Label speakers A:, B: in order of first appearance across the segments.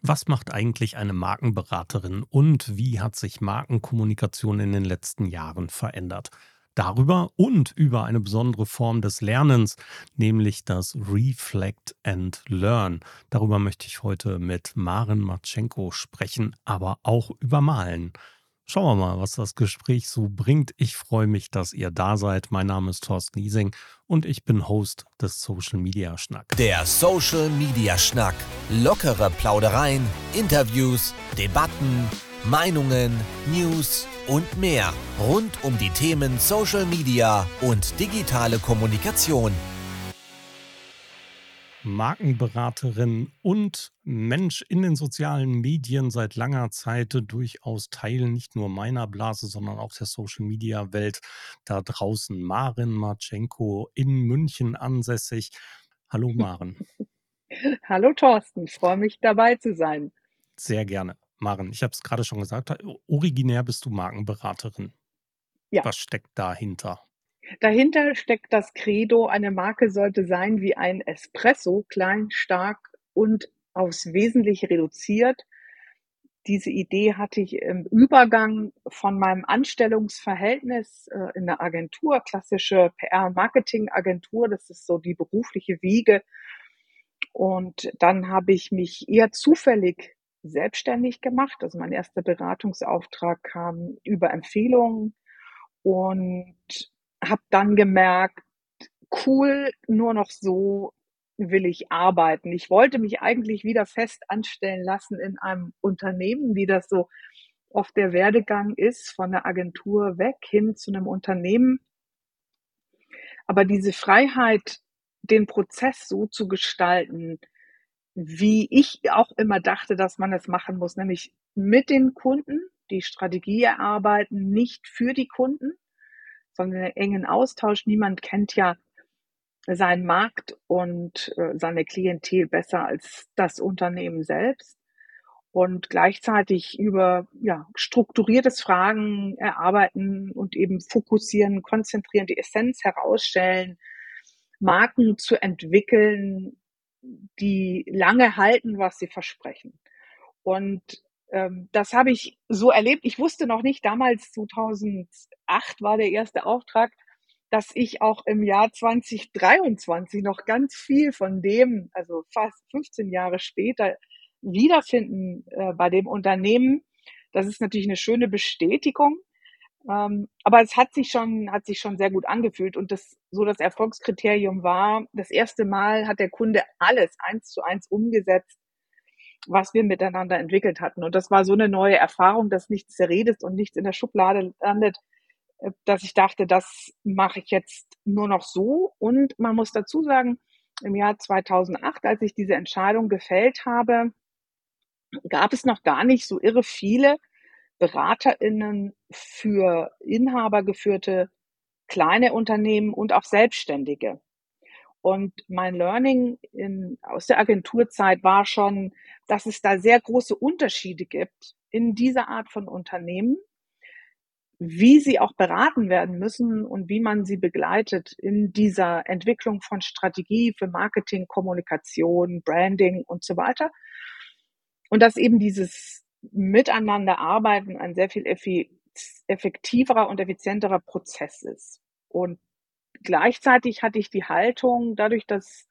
A: Was macht eigentlich eine Markenberaterin und wie hat sich Markenkommunikation in den letzten Jahren verändert? Darüber und über eine besondere Form des Lernens, nämlich das Reflect and Learn. Darüber möchte ich heute mit Maren Matschenko sprechen, aber auch über Malen. Schauen wir mal, was das Gespräch so bringt. Ich freue mich, dass ihr da seid. Mein Name ist Thorsten Liesing und ich bin Host des Social Media Schnack.
B: Der Social Media Schnack. Lockere Plaudereien, Interviews, Debatten, Meinungen, News und mehr rund um die Themen Social Media und digitale Kommunikation.
A: Markenberaterin und Mensch in den sozialen Medien seit langer Zeit durchaus Teil nicht nur meiner Blase, sondern auch der Social-Media-Welt da draußen. Maren Marchenko in München ansässig. Hallo Maren.
C: Hallo Thorsten, ich freue mich dabei zu sein.
A: Sehr gerne. Maren, ich habe es gerade schon gesagt, originär bist du Markenberaterin.
C: Ja.
A: Was steckt dahinter?
C: Dahinter steckt das Credo, eine Marke sollte sein wie ein Espresso, klein, stark und aufs Wesentliche reduziert. Diese Idee hatte ich im Übergang von meinem Anstellungsverhältnis äh, in der Agentur, klassische PR-Marketing-Agentur, das ist so die berufliche Wiege. Und dann habe ich mich eher zufällig selbstständig gemacht. Also mein erster Beratungsauftrag kam über Empfehlungen und habe dann gemerkt, cool, nur noch so will ich arbeiten. Ich wollte mich eigentlich wieder fest anstellen lassen in einem Unternehmen, wie das so oft der Werdegang ist, von der Agentur weg hin zu einem Unternehmen. Aber diese Freiheit, den Prozess so zu gestalten, wie ich auch immer dachte, dass man es machen muss, nämlich mit den Kunden die Strategie erarbeiten, nicht für die Kunden, sondern einen engen Austausch. Niemand kennt ja seinen Markt und äh, seine Klientel besser als das Unternehmen selbst. Und gleichzeitig über ja, strukturiertes Fragen erarbeiten und eben fokussieren, konzentrieren, die Essenz herausstellen, Marken zu entwickeln, die lange halten, was sie versprechen. Und das habe ich so erlebt. Ich wusste noch nicht, damals 2008 war der erste Auftrag, dass ich auch im Jahr 2023 noch ganz viel von dem, also fast 15 Jahre später, wiederfinden äh, bei dem Unternehmen. Das ist natürlich eine schöne Bestätigung. Ähm, aber es hat sich schon, hat sich schon sehr gut angefühlt und das, so das Erfolgskriterium war, das erste Mal hat der Kunde alles eins zu eins umgesetzt, was wir miteinander entwickelt hatten. Und das war so eine neue Erfahrung, dass nichts zerredet und nichts in der Schublade landet, äh, dass ich dachte, das mache ich jetzt nur noch so. Und man muss dazu sagen, im Jahr 2008, als ich diese Entscheidung gefällt habe, gab es noch gar nicht so irre viele BeraterInnen für inhabergeführte kleine Unternehmen und auch Selbstständige. Und mein Learning in, aus der Agenturzeit war schon, dass es da sehr große Unterschiede gibt in dieser Art von Unternehmen, wie sie auch beraten werden müssen und wie man sie begleitet in dieser Entwicklung von Strategie für Marketing, Kommunikation, Branding und so weiter. Und dass eben dieses Miteinander arbeiten ein sehr viel effektiverer und effizienterer Prozess ist. Und gleichzeitig hatte ich die Haltung, dadurch, dass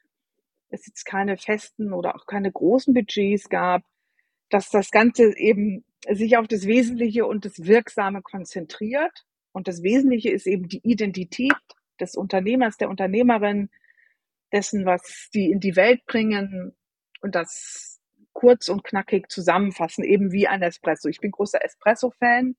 C: es jetzt keine festen oder auch keine großen Budgets gab, dass das Ganze eben sich auf das Wesentliche und das Wirksame konzentriert. Und das Wesentliche ist eben die Identität des Unternehmers, der Unternehmerin, dessen, was die in die Welt bringen und das kurz und knackig zusammenfassen, eben wie ein Espresso. Ich bin großer Espresso-Fan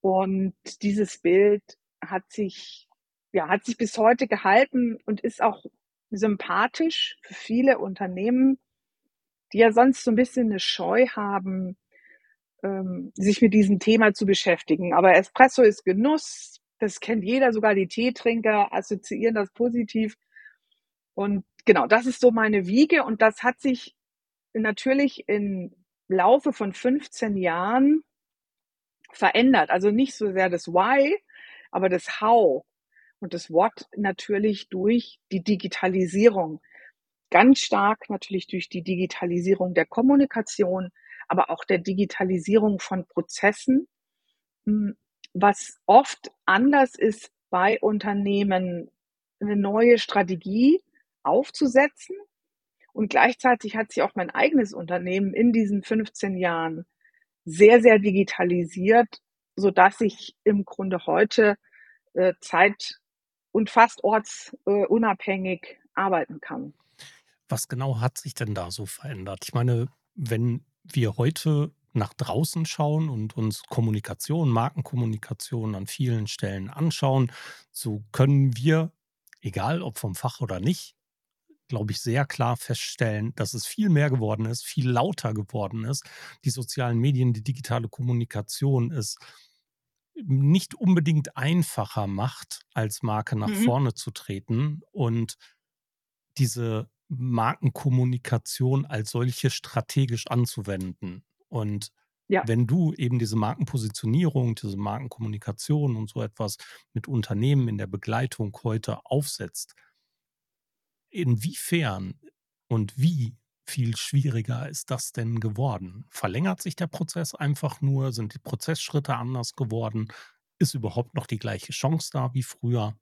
C: und dieses Bild hat sich ja, hat sich bis heute gehalten und ist auch sympathisch für viele Unternehmen, die ja sonst so ein bisschen eine Scheu haben, ähm, sich mit diesem Thema zu beschäftigen. Aber Espresso ist Genuss, das kennt jeder, sogar die Teetrinker assoziieren das positiv. Und genau, das ist so meine Wiege und das hat sich natürlich im Laufe von 15 Jahren verändert. Also nicht so sehr das Why, aber das How und das What natürlich durch die Digitalisierung. ganz stark natürlich durch die Digitalisierung der Kommunikation, aber auch der Digitalisierung von Prozessen, hm, was oft anders ist bei Unternehmen, eine neue Strategie aufzusetzen. Und gleichzeitig hat sich auch mein eigenes Unternehmen in diesen 15 Jahren sehr, sehr digitalisiert, so dass ich im Grunde heute äh, zeit- und fast ortsunabhängig arbeiten kann.
A: Was genau hat sich denn da so verändert? Ich meine, wenn wir heute nach draußen schauen und uns Kommunikation, Markenkommunikation an vielen Stellen anschauen, so können wir, egal ob vom Fach oder nicht, glaube ich, sehr klar feststellen, dass es viel mehr geworden ist, viel lauter geworden ist. Die sozialen Medien, die digitale Kommunikation ist nicht unbedingt einfacher macht, als Marke nach mhm. vorne zu treten und diese Markenkommunikation als solche strategisch anzuwenden. Und ja. wenn du eben diese Markenpositionierung, diese Markenkommunikation und so etwas mit Unternehmen in der Begleitung heute aufsetzt, inwiefern und wie viel schwieriger ist das denn geworden? Verlängert sich der Prozess einfach nur? Sind die Prozessschritte anders geworden? Ist überhaupt noch die gleiche Chance da wie früher?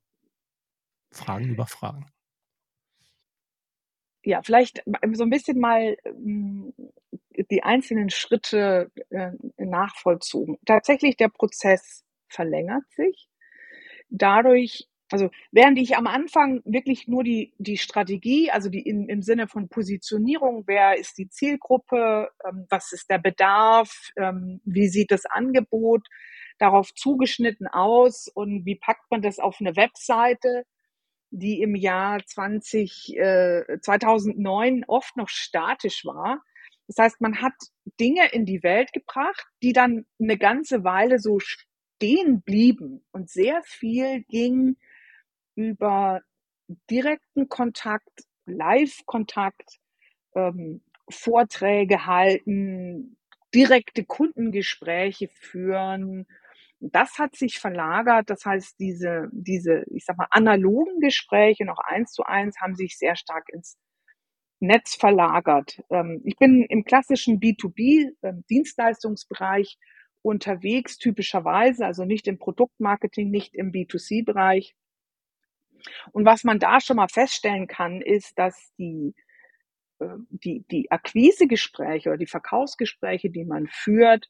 A: Fragen über Fragen
C: ja, vielleicht so ein bisschen mal hm, die einzelnen Schritte äh, nachvollzogen. Tatsächlich, der Prozess verlängert sich. Dadurch, also während ich am Anfang wirklich nur die, die Strategie, also die in, im Sinne von Positionierung, wer ist die Zielgruppe, ähm, was ist der Bedarf, ähm, wie sieht das Angebot darauf zugeschnitten aus und wie packt man das auf eine Webseite, die im Jahr 20, äh, 2009 oft noch statisch war. Das heißt, man hat Dinge in die Welt gebracht, die dann eine ganze Weile so stehen blieben. Und sehr viel ging über direkten Kontakt, Live-Kontakt, ähm, Vorträge halten, direkte Kundengespräche führen, das hat sich verlagert. Das heißt, diese, diese, ich sag mal, analogen Gespräche noch eins zu eins haben sich sehr stark ins Netz verlagert. Ähm, ich bin im klassischen B2B-Dienstleistungsbereich ähm, unterwegs, typischerweise, also nicht im Produktmarketing, nicht im B2C-Bereich. Und was man da schon mal feststellen kann, ist, dass die, ähm, die, die Akquisegespräche oder die Verkaufsgespräche, die man führt,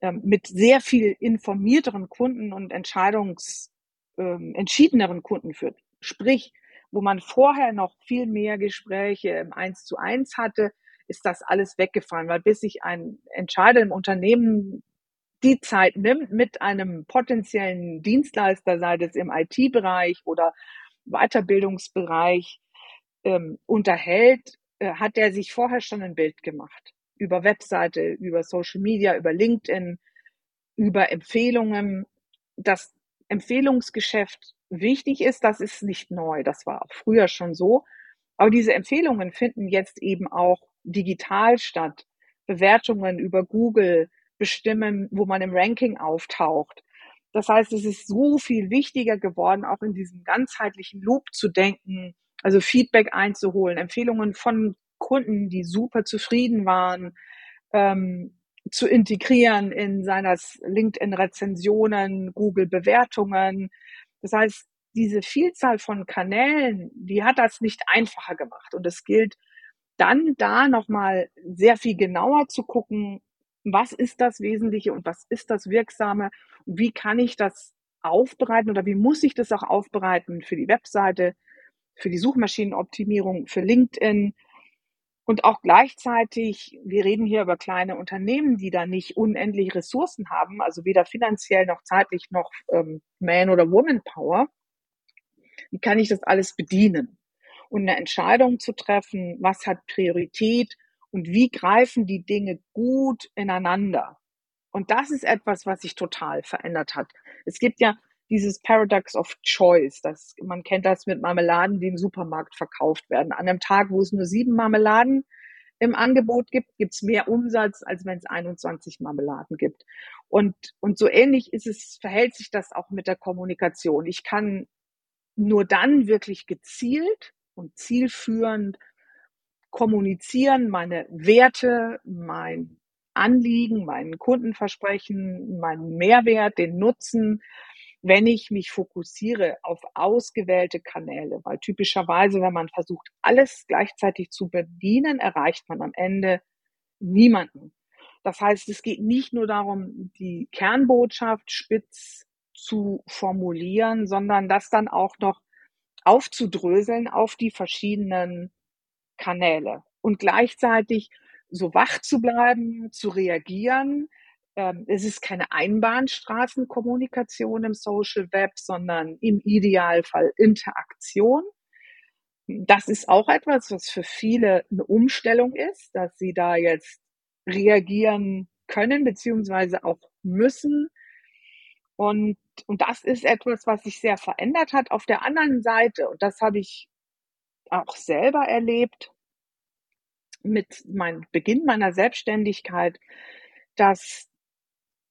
C: ähm, mit sehr viel informierteren Kunden und entscheidungs, ähm, entschiedeneren Kunden führt. Sprich, wo man vorher noch viel mehr Gespräche im Eins zu eins hatte, ist das alles weggefallen, weil bis sich ein Entscheider im Unternehmen die Zeit nimmt, mit einem potenziellen Dienstleister, sei es im IT-Bereich oder Weiterbildungsbereich, ähm, unterhält, äh, hat er sich vorher schon ein Bild gemacht über Webseite, über Social Media, über LinkedIn, über Empfehlungen. Das Empfehlungsgeschäft wichtig ist, das ist nicht neu. Das war auch früher schon so. Aber diese Empfehlungen finden jetzt eben auch digital statt. Bewertungen über Google bestimmen, wo man im Ranking auftaucht. Das heißt, es ist so viel wichtiger geworden, auch in diesem ganzheitlichen Loop zu denken, also Feedback einzuholen, Empfehlungen von Kunden, die super zufrieden waren, ähm, zu integrieren in seiner LinkedIn-Rezensionen, Google-Bewertungen. Das heißt, diese Vielzahl von Kanälen, die hat das nicht einfacher gemacht. Und es gilt dann da nochmal sehr viel genauer zu gucken, was ist das Wesentliche und was ist das Wirksame wie kann ich das aufbereiten oder wie muss ich das auch aufbereiten für die Webseite, für die Suchmaschinenoptimierung, für LinkedIn, und auch gleichzeitig, wir reden hier über kleine Unternehmen, die da nicht unendlich Ressourcen haben, also weder finanziell noch zeitlich noch ähm, Man- oder Woman-Power. Wie kann ich das alles bedienen? Und eine Entscheidung zu treffen, was hat Priorität und wie greifen die Dinge gut ineinander? Und das ist etwas, was sich total verändert hat. Es gibt ja dieses Paradox of Choice. Das, man kennt das mit Marmeladen, die im Supermarkt verkauft werden. An einem Tag, wo es nur sieben Marmeladen im Angebot gibt, gibt es mehr Umsatz, als wenn es 21 Marmeladen gibt. Und, und so ähnlich ist es, verhält sich das auch mit der Kommunikation. Ich kann nur dann wirklich gezielt und zielführend kommunizieren, meine Werte, mein Anliegen, mein Kundenversprechen, meinen Mehrwert, den Nutzen, wenn ich mich fokussiere auf ausgewählte Kanäle, weil typischerweise, wenn man versucht, alles gleichzeitig zu bedienen, erreicht man am Ende niemanden. Das heißt, es geht nicht nur darum, die Kernbotschaft spitz zu formulieren, sondern das dann auch noch aufzudröseln auf die verschiedenen Kanäle und gleichzeitig so wach zu bleiben, zu reagieren. Ähm, es ist keine Einbahnstraßenkommunikation im Social Web, sondern im Idealfall Interaktion. Das ist auch etwas, was für viele eine Umstellung ist, dass sie da jetzt reagieren können, beziehungsweise auch müssen. Und, und das ist etwas, was sich sehr verändert hat. Auf der anderen Seite, und das habe ich auch selber erlebt, mit meinem Beginn meiner Selbstständigkeit, dass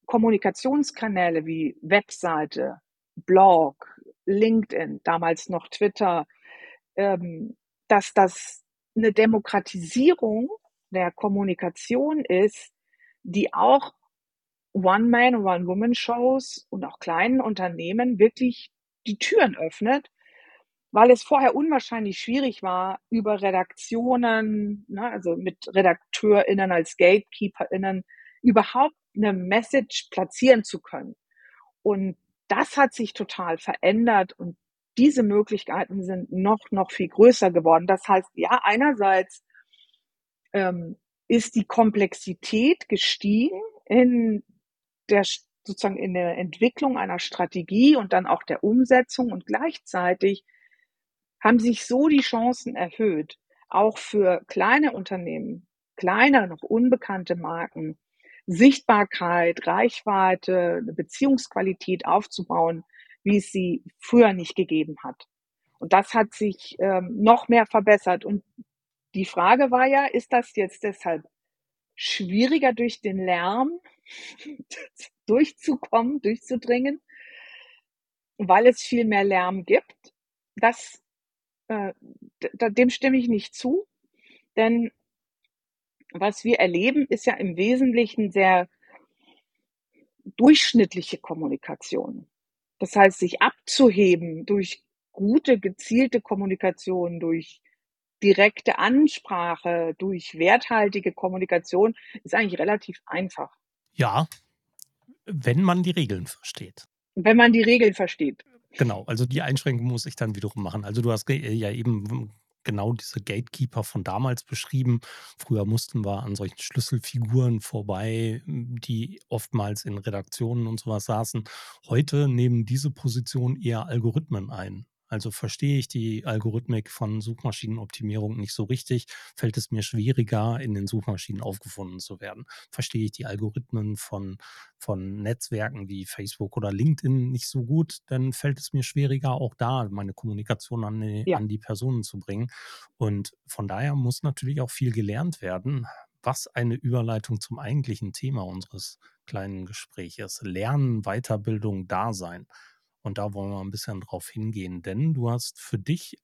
C: Kommunikationskanäle wie Webseite, Blog, LinkedIn, damals noch Twitter, ähm, dass das eine Demokratisierung der Kommunikation ist, die auch One-Man- One-Woman-Shows und auch kleinen Unternehmen wirklich die Türen öffnet weil es vorher unwahrscheinlich schwierig war, über Redaktionen, ne, also mit RedakteurInnen als GatekeeperInnen, überhaupt eine Message platzieren zu können. Und das hat sich total verändert und diese Möglichkeiten sind noch, noch viel größer geworden. Das heißt, ja, einerseits ähm, ist die Komplexität gestiegen in der sozusagen in der Entwicklung einer Strategie und dann auch der Umsetzung und gleichzeitig haben sich so die Chancen erhöht, auch für kleine Unternehmen, kleine, noch unbekannte Marken, Sichtbarkeit, Reichweite, Beziehungsqualität aufzubauen, wie es sie früher nicht gegeben hat. Und das hat sich ähm, noch mehr verbessert. Und die Frage war ja, ist das jetzt deshalb schwieriger durch den Lärm durchzukommen, durchzudringen, weil es viel mehr Lärm gibt? Das äh, dem stimme ich nicht zu, denn was wir erleben, ist ja im Wesentlichen sehr durchschnittliche Kommunikation. Das heißt, sich abzuheben durch gute, gezielte Kommunikation, durch direkte Ansprache, durch werthaltige Kommunikation, ist eigentlich relativ einfach.
A: Ja, wenn man die Regeln versteht.
C: Wenn man die Regeln versteht.
A: Genau, also die Einschränkung muss ich dann wiederum machen. Also du hast ja eben genau diese Gatekeeper von damals beschrieben. Früher mussten wir an solchen Schlüsselfiguren vorbei, die oftmals in Redaktionen und sowas saßen. Heute nehmen diese Position eher Algorithmen ein. Also verstehe ich die Algorithmik von Suchmaschinenoptimierung nicht so richtig, fällt es mir schwieriger, in den Suchmaschinen aufgefunden zu werden. Verstehe ich die Algorithmen von, von Netzwerken wie Facebook oder LinkedIn nicht so gut, dann fällt es mir schwieriger, auch da meine Kommunikation an die, ja. an die Personen zu bringen. Und von daher muss natürlich auch viel gelernt werden, was eine Überleitung zum eigentlichen Thema unseres kleinen Gespräches. Lernen, Weiterbildung, Dasein. Und da wollen wir ein bisschen drauf hingehen, denn du hast für dich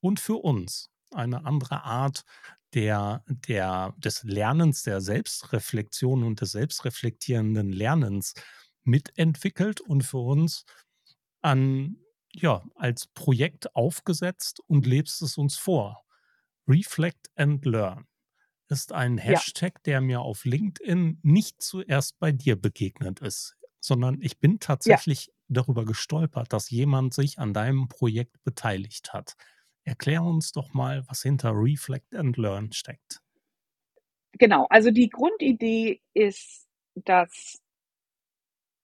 A: und für uns eine andere Art der, der, des Lernens, der Selbstreflexion und des selbstreflektierenden Lernens mitentwickelt und für uns an, ja, als Projekt aufgesetzt und lebst es uns vor. Reflect and Learn ist ein Hashtag, ja. der mir auf LinkedIn nicht zuerst bei dir begegnet ist, sondern ich bin tatsächlich ja darüber gestolpert, dass jemand sich an deinem Projekt beteiligt hat. Erklär uns doch mal, was hinter Reflect and Learn steckt.
C: Genau, also die Grundidee ist, dass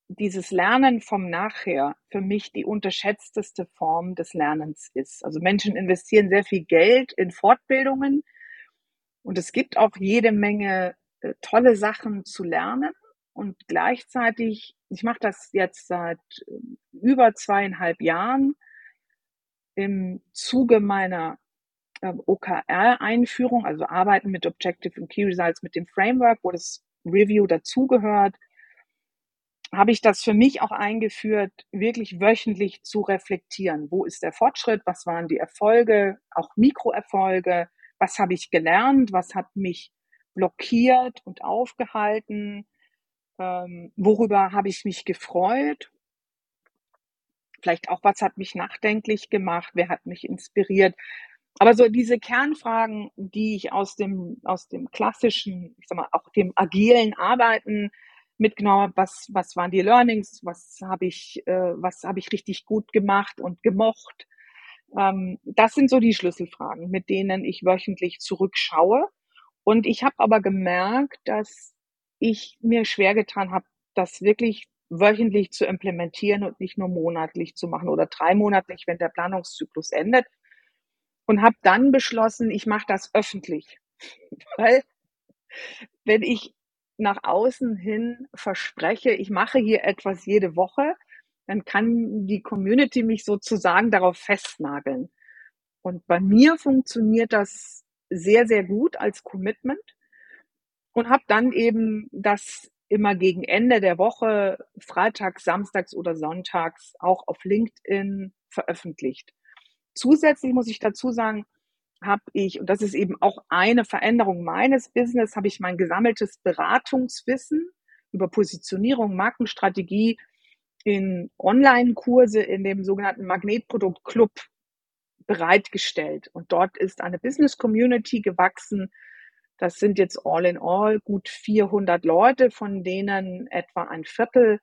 C: dieses Lernen vom Nachher für mich die unterschätzteste Form des Lernens ist. Also Menschen investieren sehr viel Geld in Fortbildungen und es gibt auch jede Menge äh, tolle Sachen zu lernen und gleichzeitig, ich mache das jetzt seit ähm, über zweieinhalb Jahren im Zuge meiner ähm, OKR-Einführung, also Arbeiten mit Objective and Key Results mit dem Framework, wo das Review dazugehört, habe ich das für mich auch eingeführt, wirklich wöchentlich zu reflektieren. Wo ist der Fortschritt? Was waren die Erfolge? Auch Mikroerfolge? was habe ich gelernt, was hat mich blockiert und aufgehalten, ähm, worüber habe ich mich gefreut, vielleicht auch, was hat mich nachdenklich gemacht, wer hat mich inspiriert. Aber so diese Kernfragen, die ich aus dem, aus dem klassischen, ich sag mal, auch dem agilen Arbeiten mitgenommen habe, was, was waren die Learnings, was habe ich, äh, was habe ich richtig gut gemacht und gemocht. Ähm, das sind so die Schlüsselfragen, mit denen ich wöchentlich zurückschaue. Und ich habe aber gemerkt, dass ich mir schwer getan habe, das wirklich wöchentlich zu implementieren und nicht nur monatlich zu machen oder dreimonatlich, wenn der Planungszyklus endet. Und habe dann beschlossen, ich mache das öffentlich. Weil wenn ich nach außen hin verspreche, ich mache hier etwas jede Woche, dann kann die Community mich sozusagen darauf festnageln. Und bei mir funktioniert das sehr, sehr gut als Commitment und habe dann eben das immer gegen Ende der Woche, freitags, samstags oder sonntags auch auf LinkedIn veröffentlicht. Zusätzlich muss ich dazu sagen, habe ich, und das ist eben auch eine Veränderung meines Business, habe ich mein gesammeltes Beratungswissen über Positionierung, Markenstrategie in Online-Kurse in dem sogenannten Magnetprodukt Club bereitgestellt. Und dort ist eine Business Community gewachsen, das sind jetzt all in all gut 400 Leute, von denen etwa ein Viertel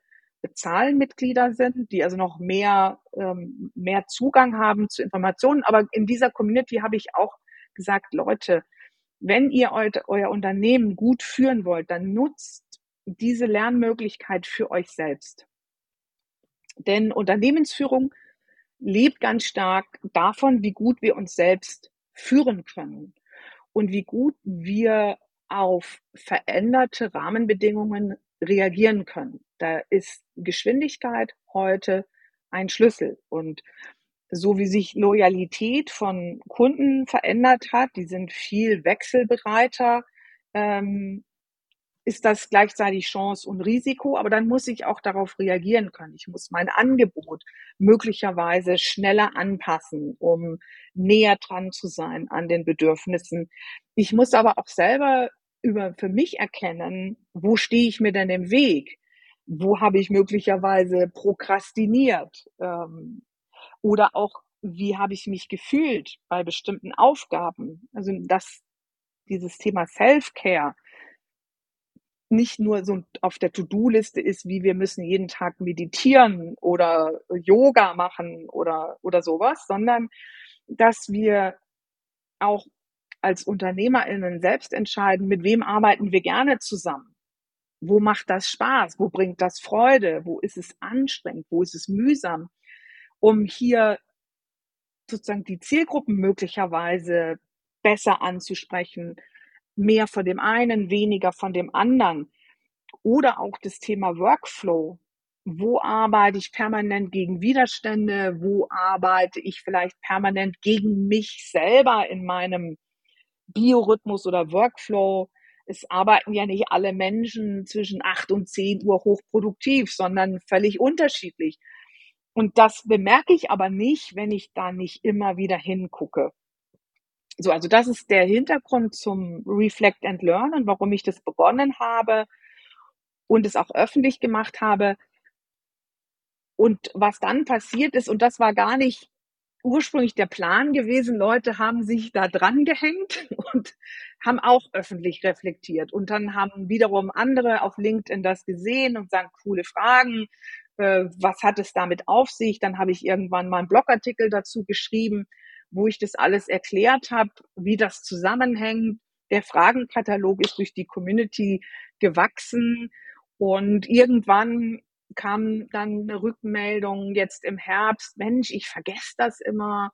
C: Zahlenmitglieder sind, die also noch mehr, ähm, mehr Zugang haben zu Informationen. Aber in dieser Community habe ich auch gesagt, Leute, wenn ihr eu euer Unternehmen gut führen wollt, dann nutzt diese Lernmöglichkeit für euch selbst. Denn Unternehmensführung lebt ganz stark davon, wie gut wir uns selbst führen können und wie gut wir auf veränderte Rahmenbedingungen reagieren können. Da ist Geschwindigkeit heute ein Schlüssel. Und so wie sich Loyalität von Kunden verändert hat, die sind viel wechselbereiter, ähm, ist das gleichzeitig Chance und Risiko, aber dann muss ich auch darauf reagieren können. Ich muss mein Angebot möglicherweise schneller anpassen, um näher dran zu sein an den Bedürfnissen. Ich muss aber auch selber über für mich erkennen, wo stehe ich mir denn im Weg? Wo habe ich möglicherweise prokrastiniert? Ähm, oder auch, wie habe ich mich gefühlt bei bestimmten Aufgaben? Also das, dieses Thema Self-Care, nicht nur so auf der To-Do-Liste ist, wie wir müssen jeden Tag meditieren oder Yoga machen oder, oder sowas, sondern dass wir auch als UnternehmerInnen selbst entscheiden, mit wem arbeiten wir gerne zusammen. Wo macht das Spaß? Wo bringt das Freude? Wo ist es anstrengend? Wo ist es mühsam? Um hier sozusagen die Zielgruppen möglicherweise besser anzusprechen, mehr von dem einen, weniger von dem anderen. Oder auch das Thema Workflow. Wo arbeite ich permanent gegen Widerstände? Wo arbeite ich vielleicht permanent gegen mich selber in meinem Biorhythmus oder Workflow? Es arbeiten ja nicht alle Menschen zwischen acht und zehn Uhr hochproduktiv, sondern völlig unterschiedlich. Und das bemerke ich aber nicht, wenn ich da nicht immer wieder hingucke. So, also das ist der Hintergrund zum Reflect and Learn und warum ich das begonnen habe und es auch öffentlich gemacht habe. Und was dann passiert ist, und das war gar nicht ursprünglich der Plan gewesen, Leute haben sich da dran gehängt und haben auch öffentlich reflektiert. Und dann haben wiederum andere auf LinkedIn das gesehen und sagen, coole Fragen, äh, was hat es damit auf sich? Dann habe ich irgendwann mal einen Blogartikel dazu geschrieben wo ich das alles erklärt habe, wie das zusammenhängt. Der Fragenkatalog ist durch die Community gewachsen und irgendwann kam dann eine Rückmeldung jetzt im Herbst, Mensch, ich vergesse das immer,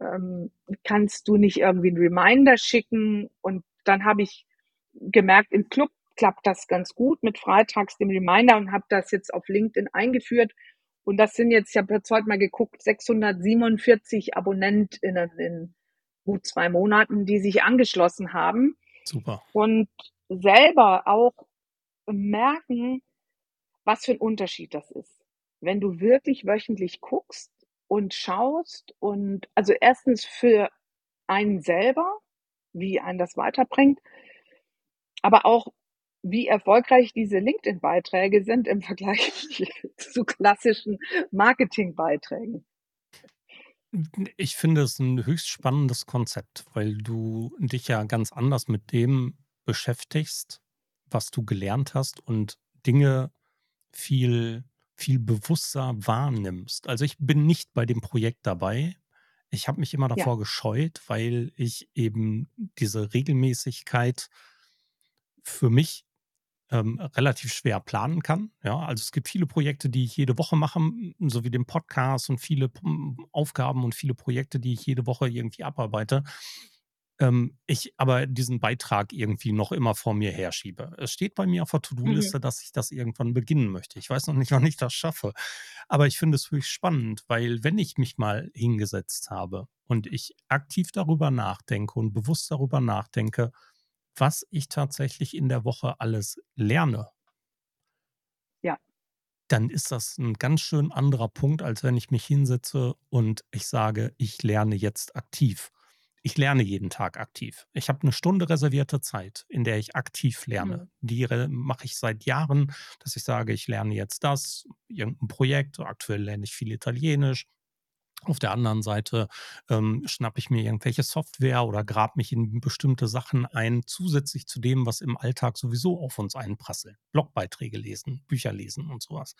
C: ähm, kannst du nicht irgendwie einen Reminder schicken? Und dann habe ich gemerkt, im Club klappt das ganz gut mit freitags dem Reminder und habe das jetzt auf LinkedIn eingeführt und das sind jetzt, ich habe jetzt heute mal geguckt, 647 AbonnentInnen in gut zwei Monaten, die sich angeschlossen haben.
A: Super.
C: Und selber auch merken, was für ein Unterschied das ist. Wenn du wirklich wöchentlich guckst und schaust und also erstens für einen selber, wie einen das weiterbringt. Aber auch, wie erfolgreich diese LinkedIn-Beiträge sind im Vergleich zu klassischen Marketing-Beiträgen.
A: Ich finde es ein höchst spannendes Konzept, weil du dich ja ganz anders mit dem beschäftigst, was du gelernt hast und Dinge viel, viel bewusster wahrnimmst. Also ich bin nicht bei dem Projekt dabei. Ich habe mich immer davor ja. gescheut, weil ich eben diese Regelmäßigkeit für mich ähm, relativ schwer planen kann. Ja, also es gibt viele Projekte, die ich jede Woche mache, so wie den Podcast und viele Aufgaben und viele Projekte, die ich jede Woche irgendwie abarbeite. Ähm, ich aber diesen Beitrag irgendwie noch immer vor mir herschiebe. Es steht bei mir auf der To-Do-Liste, mhm. dass ich das irgendwann beginnen möchte. Ich weiß noch nicht, wann ich das schaffe. Aber ich finde es wirklich spannend, weil wenn ich mich mal hingesetzt habe und ich aktiv darüber nachdenke und bewusst darüber nachdenke, was ich tatsächlich in der Woche alles lerne.
C: Ja.
A: Dann ist das ein ganz schön anderer Punkt, als wenn ich mich hinsetze und ich sage, ich lerne jetzt aktiv. Ich lerne jeden Tag aktiv. Ich habe eine Stunde reservierte Zeit, in der ich aktiv lerne. Mhm. Die mache ich seit Jahren, dass ich sage, ich lerne jetzt das, irgendein Projekt. Aktuell lerne ich viel Italienisch auf der anderen Seite ähm, schnappe ich mir irgendwelche Software oder grab mich in bestimmte Sachen ein, zusätzlich zu dem, was im Alltag sowieso auf uns einprasselt. Blogbeiträge lesen, Bücher lesen und sowas.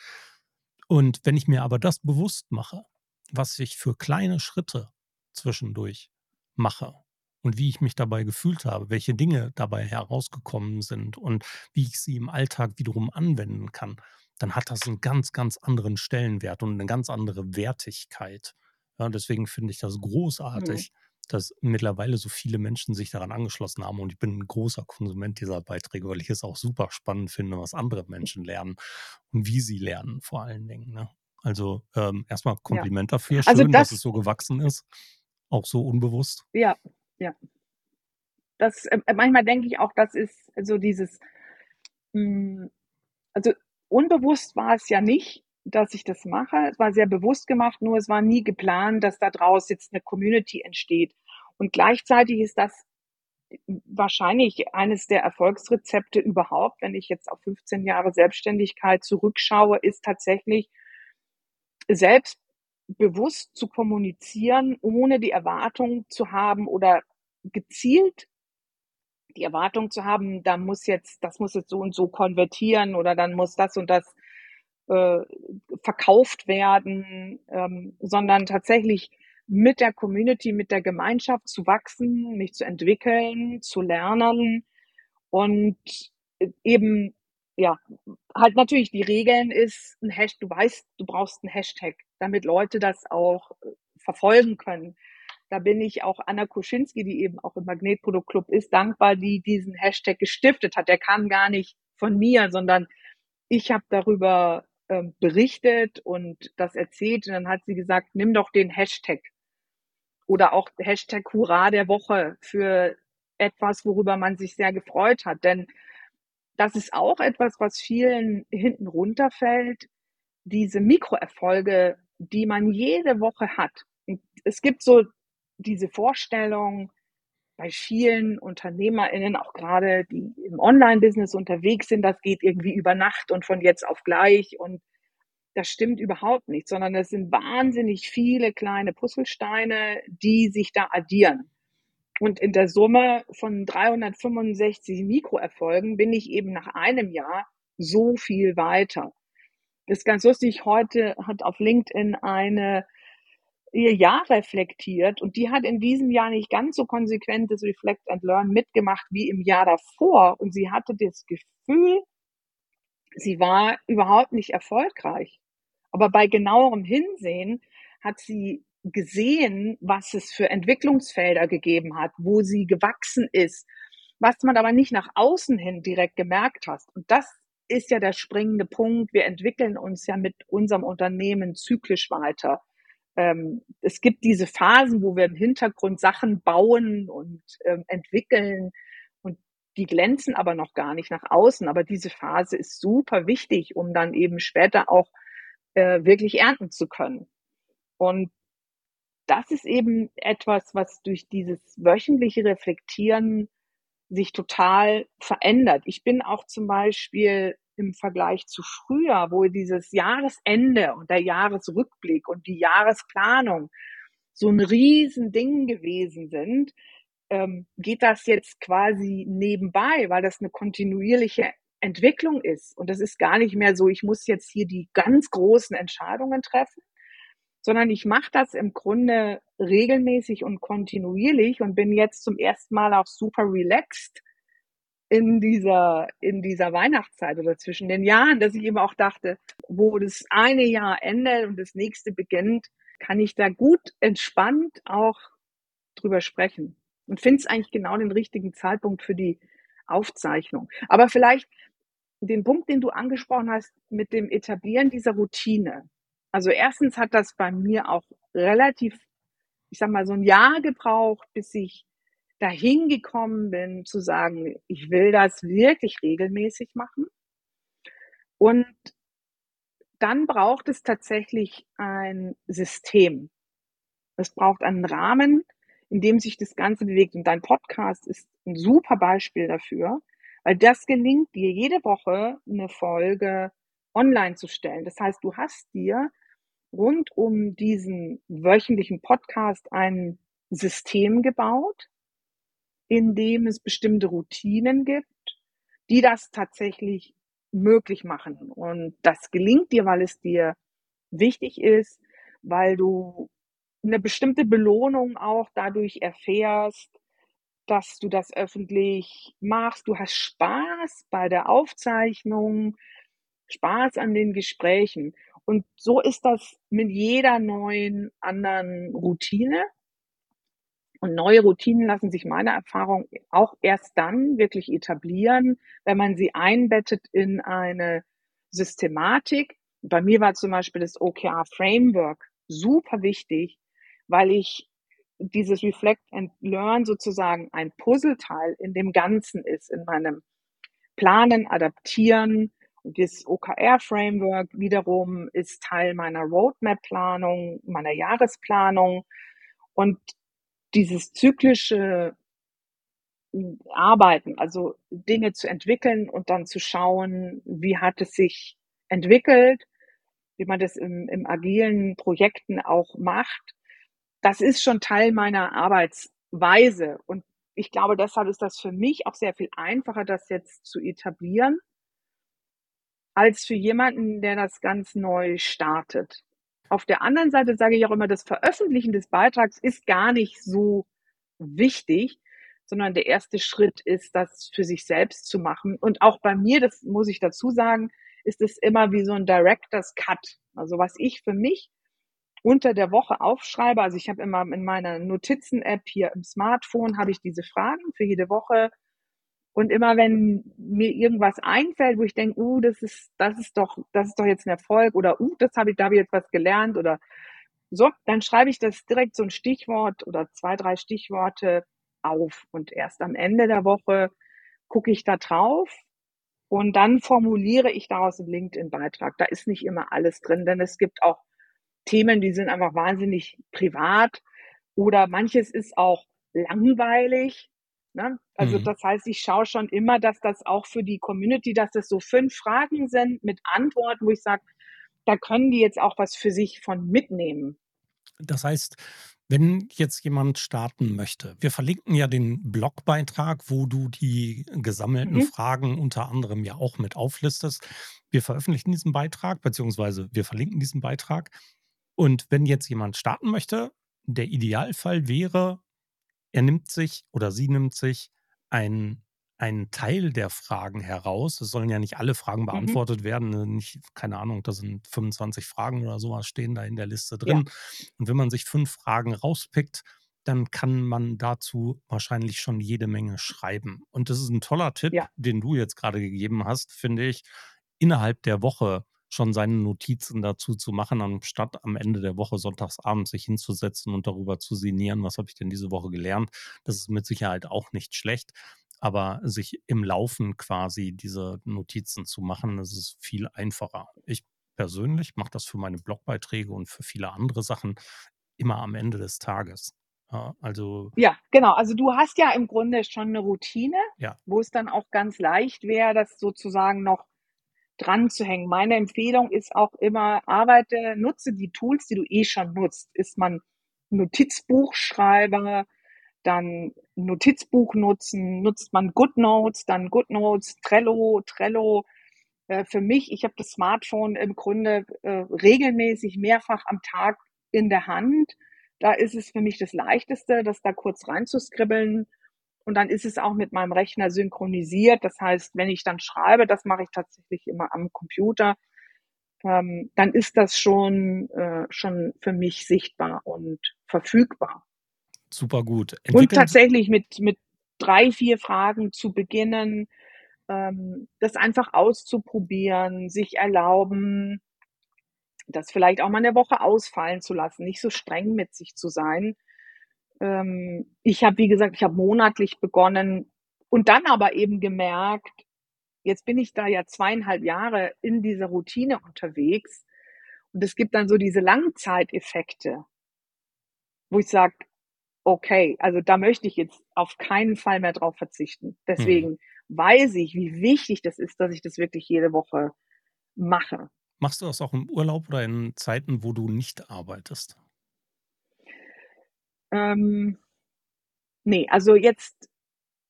A: Und wenn ich mir aber das bewusst mache, was ich für kleine Schritte zwischendurch mache und wie ich mich dabei gefühlt habe, welche Dinge dabei herausgekommen sind und wie ich sie im Alltag wiederum anwenden kann, dann hat das einen ganz, ganz anderen Stellenwert und eine ganz andere Wertigkeit. Ja, deswegen finde ich das mhm. großartig, mhm. dass mittlerweile so viele Menschen sich daran angeschlossen haben. Und ich bin ein großer Konsument dieser Beiträge, weil ich es auch super spannend finde, was andere Menschen lernen und wie sie lernen, vor allen Dingen. Ne? Also ähm, erstmal Kompliment ja. dafür. Also Schön, also das, dass es so gewachsen ist. Auch so unbewusst.
C: Ja, ja. Das, äh, manchmal denke ich auch, das ist so dieses, mh, hm, also unbewusst war es ja nicht, dass ich das mache. Es war sehr bewusst gemacht, nur es war nie geplant, dass da draus jetzt eine Community entsteht. Und gleichzeitig ist das wahrscheinlich eines der Erfolgsrezepte überhaupt, wenn ich jetzt auf 15 Jahre Selbstständigkeit zurückschaue, ist tatsächlich selbstbewusst zu kommunizieren, ohne die Erwartung zu haben oder gezielt die Erwartung zu haben, da muss jetzt, das muss jetzt so und so konvertieren oder dann muss das und das äh, verkauft werden, ähm, sondern tatsächlich mit der Community, mit der Gemeinschaft zu wachsen, mich zu entwickeln, zu lernen und eben ja, halt natürlich die Regeln ist ein Hashtag, du weißt, du brauchst einen Hashtag, damit Leute das auch äh, verfolgen können. Da bin ich auch Anna Kuschinski, die eben auch im Magnetprodukt Club ist, dankbar, die diesen Hashtag gestiftet hat. Der kam gar nicht von mir, sondern ich habe darüber ähm, berichtet und das erzählt. Und dann hat sie gesagt, nimm doch den Hashtag oder auch Hashtag Hurra der Woche für etwas, worüber man sich sehr gefreut hat. Denn das ist auch etwas, was vielen hinten runterfällt. Diese Mikroerfolge, die man jede Woche hat. Und es gibt so diese Vorstellung bei vielen UnternehmerInnen, auch gerade die im Online-Business unterwegs sind, das geht irgendwie über Nacht und von jetzt auf gleich und das stimmt überhaupt nicht, sondern es sind wahnsinnig viele kleine Puzzlesteine, die sich da addieren. Und in der Summe von 365 Mikroerfolgen bin ich eben nach einem Jahr so viel weiter. Das ist ganz lustig. Heute hat auf LinkedIn eine ihr Jahr reflektiert und die hat in diesem Jahr nicht ganz so konsequentes Reflect and Learn mitgemacht wie im Jahr davor und sie hatte das Gefühl, sie war überhaupt nicht erfolgreich. Aber bei genauerem Hinsehen hat sie gesehen, was es für Entwicklungsfelder gegeben hat, wo sie gewachsen ist, was man aber nicht nach außen hin direkt gemerkt hat. Und das ist ja der springende Punkt. Wir entwickeln uns ja mit unserem Unternehmen zyklisch weiter ähm, es gibt diese Phasen, wo wir im Hintergrund Sachen bauen und ähm, entwickeln und die glänzen aber noch gar nicht nach außen. Aber diese Phase ist super wichtig, um dann eben später auch äh, wirklich ernten zu können. Und das ist eben etwas, was durch dieses wöchentliche Reflektieren sich total verändert. Ich bin auch zum Beispiel im Vergleich zu früher, wo dieses Jahresende und der Jahresrückblick und die Jahresplanung so ein Riesending gewesen sind, ähm, geht das jetzt quasi nebenbei, weil das eine kontinuierliche Entwicklung ist. Und das ist gar nicht mehr so, ich muss jetzt hier die ganz großen Entscheidungen treffen, sondern ich mache das im Grunde regelmäßig und kontinuierlich und bin jetzt zum ersten Mal auch super relaxed in dieser, in dieser Weihnachtszeit oder zwischen den Jahren, dass ich eben auch dachte, wo das eine Jahr endet und das nächste beginnt, kann ich da gut entspannt auch drüber sprechen und finde es eigentlich genau den richtigen Zeitpunkt für die Aufzeichnung. Aber vielleicht den Punkt, den du angesprochen hast mit dem Etablieren dieser Routine. Also erstens hat das bei mir auch relativ, ich sag mal, so ein Jahr gebraucht, bis ich dahin gekommen bin, zu sagen, ich will das wirklich regelmäßig machen. Und dann braucht es tatsächlich ein System. Es braucht einen Rahmen, in dem sich das Ganze bewegt. Und dein Podcast ist ein super Beispiel dafür, weil das gelingt dir jede Woche eine Folge online zu stellen. Das heißt, du hast dir rund um diesen wöchentlichen Podcast ein System gebaut, in dem es bestimmte Routinen gibt, die das tatsächlich möglich machen. Und das gelingt dir, weil es dir wichtig ist, weil du eine bestimmte Belohnung auch dadurch erfährst, dass du das öffentlich machst. Du hast Spaß bei der Aufzeichnung, Spaß an den Gesprächen. Und so ist das mit jeder neuen anderen Routine. Und neue Routinen lassen sich meiner Erfahrung auch erst dann wirklich etablieren, wenn man sie einbettet in eine Systematik. Bei mir war zum Beispiel das OKR Framework super wichtig, weil ich dieses Reflect and Learn sozusagen ein Puzzleteil in dem Ganzen ist, in meinem Planen, Adaptieren. Und das OKR-Framework wiederum ist Teil meiner Roadmap-Planung, meiner Jahresplanung. Und dieses zyklische Arbeiten, also Dinge zu entwickeln und dann zu schauen, wie hat es sich entwickelt, wie man das im, im agilen Projekten auch macht, das ist schon Teil meiner Arbeitsweise. Und ich glaube, deshalb ist das für mich auch sehr viel einfacher, das jetzt zu etablieren, als für jemanden, der das ganz neu startet. Auf der anderen Seite sage ich auch immer, das Veröffentlichen des Beitrags ist gar nicht so wichtig, sondern der erste Schritt ist, das für sich selbst zu machen. Und auch bei mir, das muss ich dazu sagen, ist es immer wie so ein Director's Cut. Also was ich für mich unter der Woche aufschreibe, also ich habe immer in meiner Notizen-App hier im Smartphone, habe ich diese Fragen für jede Woche und immer wenn mir irgendwas einfällt, wo ich denke, uh, das ist, das ist doch, das ist doch jetzt ein Erfolg oder uh, das habe ich, da habe ich jetzt was gelernt oder so, dann schreibe ich das direkt so ein Stichwort oder zwei, drei Stichworte auf. Und erst am Ende der Woche gucke ich da drauf und dann formuliere ich daraus einen LinkedIn-Beitrag. Da ist nicht immer alles drin, denn es gibt auch Themen, die sind einfach wahnsinnig privat oder manches ist auch langweilig. Ne? Also mhm. das heißt, ich schaue schon immer, dass das auch für die Community, dass das so fünf Fragen sind mit Antworten, wo ich sage, da können die jetzt auch was für sich von mitnehmen.
A: Das heißt, wenn jetzt jemand starten möchte, wir verlinken ja den Blogbeitrag, wo du die gesammelten mhm. Fragen unter anderem ja auch mit auflistest. Wir veröffentlichen diesen Beitrag, beziehungsweise wir verlinken diesen Beitrag. Und wenn jetzt jemand starten möchte, der Idealfall wäre, er nimmt sich oder sie nimmt sich einen, einen Teil der Fragen heraus. Es sollen ja nicht alle Fragen mhm. beantwortet mhm. werden. Ne, nicht, keine Ahnung, da sind 25 Fragen oder sowas stehen da in der Liste drin. Ja. Und wenn man sich fünf Fragen rauspickt, dann kann man dazu wahrscheinlich schon jede Menge schreiben. Und das ist ein toller Tipp, ja. den du jetzt gerade gegeben hast, finde ich, innerhalb der Woche schon seine Notizen dazu zu machen, anstatt am Ende der Woche sonntagsabends sich hinzusetzen und darüber zu sinnieren, was habe ich denn diese Woche gelernt. Das ist mit Sicherheit auch nicht schlecht. Aber sich im Laufen quasi diese Notizen zu machen, das ist viel einfacher. Ich persönlich mache das für meine Blogbeiträge und für viele andere Sachen immer am Ende des Tages. Ja, also.
C: Ja, genau. Also du hast ja im Grunde schon eine Routine,
A: ja.
C: wo es dann auch ganz leicht wäre, das sozusagen noch dran zu hängen. Meine Empfehlung ist auch immer, arbeite, nutze die Tools, die du eh schon nutzt. Ist man Notizbuchschreiber, dann Notizbuch nutzen, nutzt man GoodNotes, dann GoodNotes, Trello, Trello. Äh, für mich, ich habe das Smartphone im Grunde äh, regelmäßig mehrfach am Tag in der Hand. Da ist es für mich das Leichteste, das da kurz reinzuskribbeln. Und dann ist es auch mit meinem Rechner synchronisiert. Das heißt, wenn ich dann schreibe, das mache ich tatsächlich immer am Computer, ähm, dann ist das schon, äh, schon für mich sichtbar und verfügbar.
A: Super gut.
C: Und tatsächlich mit, mit drei, vier Fragen zu beginnen, ähm, das einfach auszuprobieren, sich erlauben, das vielleicht auch mal eine Woche ausfallen zu lassen, nicht so streng mit sich zu sein. Ähm, ich habe, wie gesagt, ich habe monatlich begonnen und dann aber eben gemerkt, jetzt bin ich da ja zweieinhalb Jahre in dieser Routine unterwegs und es gibt dann so diese Langzeiteffekte, wo ich sage, okay, also da möchte ich jetzt auf keinen Fall mehr drauf verzichten. Deswegen hm. weiß ich, wie wichtig das ist, dass ich das wirklich jede Woche mache.
A: Machst du das auch im Urlaub oder in Zeiten, wo du nicht arbeitest?
C: Ähm, nee, also jetzt,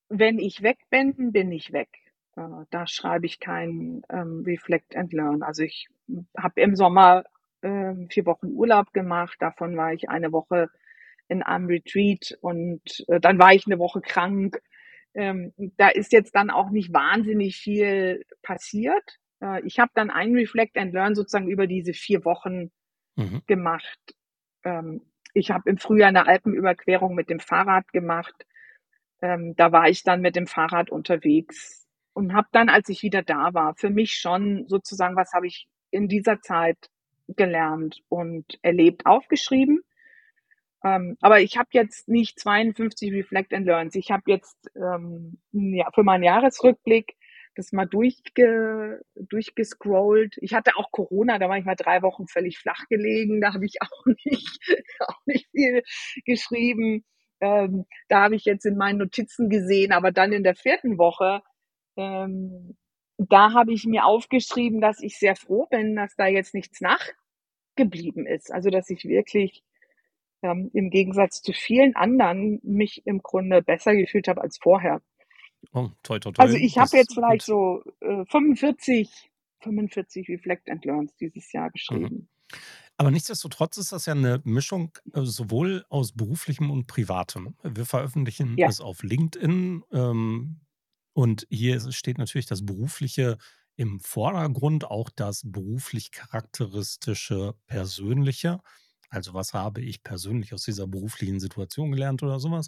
C: wenn ich weg bin, bin ich weg. Äh, da schreibe ich kein ähm, Reflect and Learn. Also ich habe im Sommer äh, vier Wochen Urlaub gemacht. Davon war ich eine Woche in einem Retreat und äh, dann war ich eine Woche krank. Ähm, da ist jetzt dann auch nicht wahnsinnig viel passiert. Äh, ich habe dann ein Reflect and Learn sozusagen über diese vier Wochen mhm. gemacht. Ähm, ich habe im Frühjahr eine Alpenüberquerung mit dem Fahrrad gemacht. Ähm, da war ich dann mit dem Fahrrad unterwegs und habe dann, als ich wieder da war, für mich schon sozusagen, was habe ich in dieser Zeit gelernt und erlebt, aufgeschrieben. Ähm, aber ich habe jetzt nicht 52 Reflect and Learns. Ich habe jetzt ähm, ja, für meinen Jahresrückblick das mal durchge, durchgescrollt. Ich hatte auch Corona, da war ich mal drei Wochen völlig flach gelegen. Da habe ich auch nicht, auch nicht viel geschrieben. Ähm, da habe ich jetzt in meinen Notizen gesehen, aber dann in der vierten Woche, ähm, da habe ich mir aufgeschrieben, dass ich sehr froh bin, dass da jetzt nichts nachgeblieben ist. Also dass ich wirklich ähm, im Gegensatz zu vielen anderen mich im Grunde besser gefühlt habe als vorher.
A: Oh, toi, toi, toi.
C: Also ich habe jetzt vielleicht gut. so äh, 45, 45 Reflect and Learns dieses Jahr geschrieben.
A: Mhm. Aber nichtsdestotrotz ist das ja eine Mischung äh, sowohl aus beruflichem und privatem. Wir veröffentlichen ja. es auf LinkedIn ähm, und hier steht natürlich das Berufliche im Vordergrund, auch das beruflich charakteristische Persönliche. Also was habe ich persönlich aus dieser beruflichen Situation gelernt oder sowas.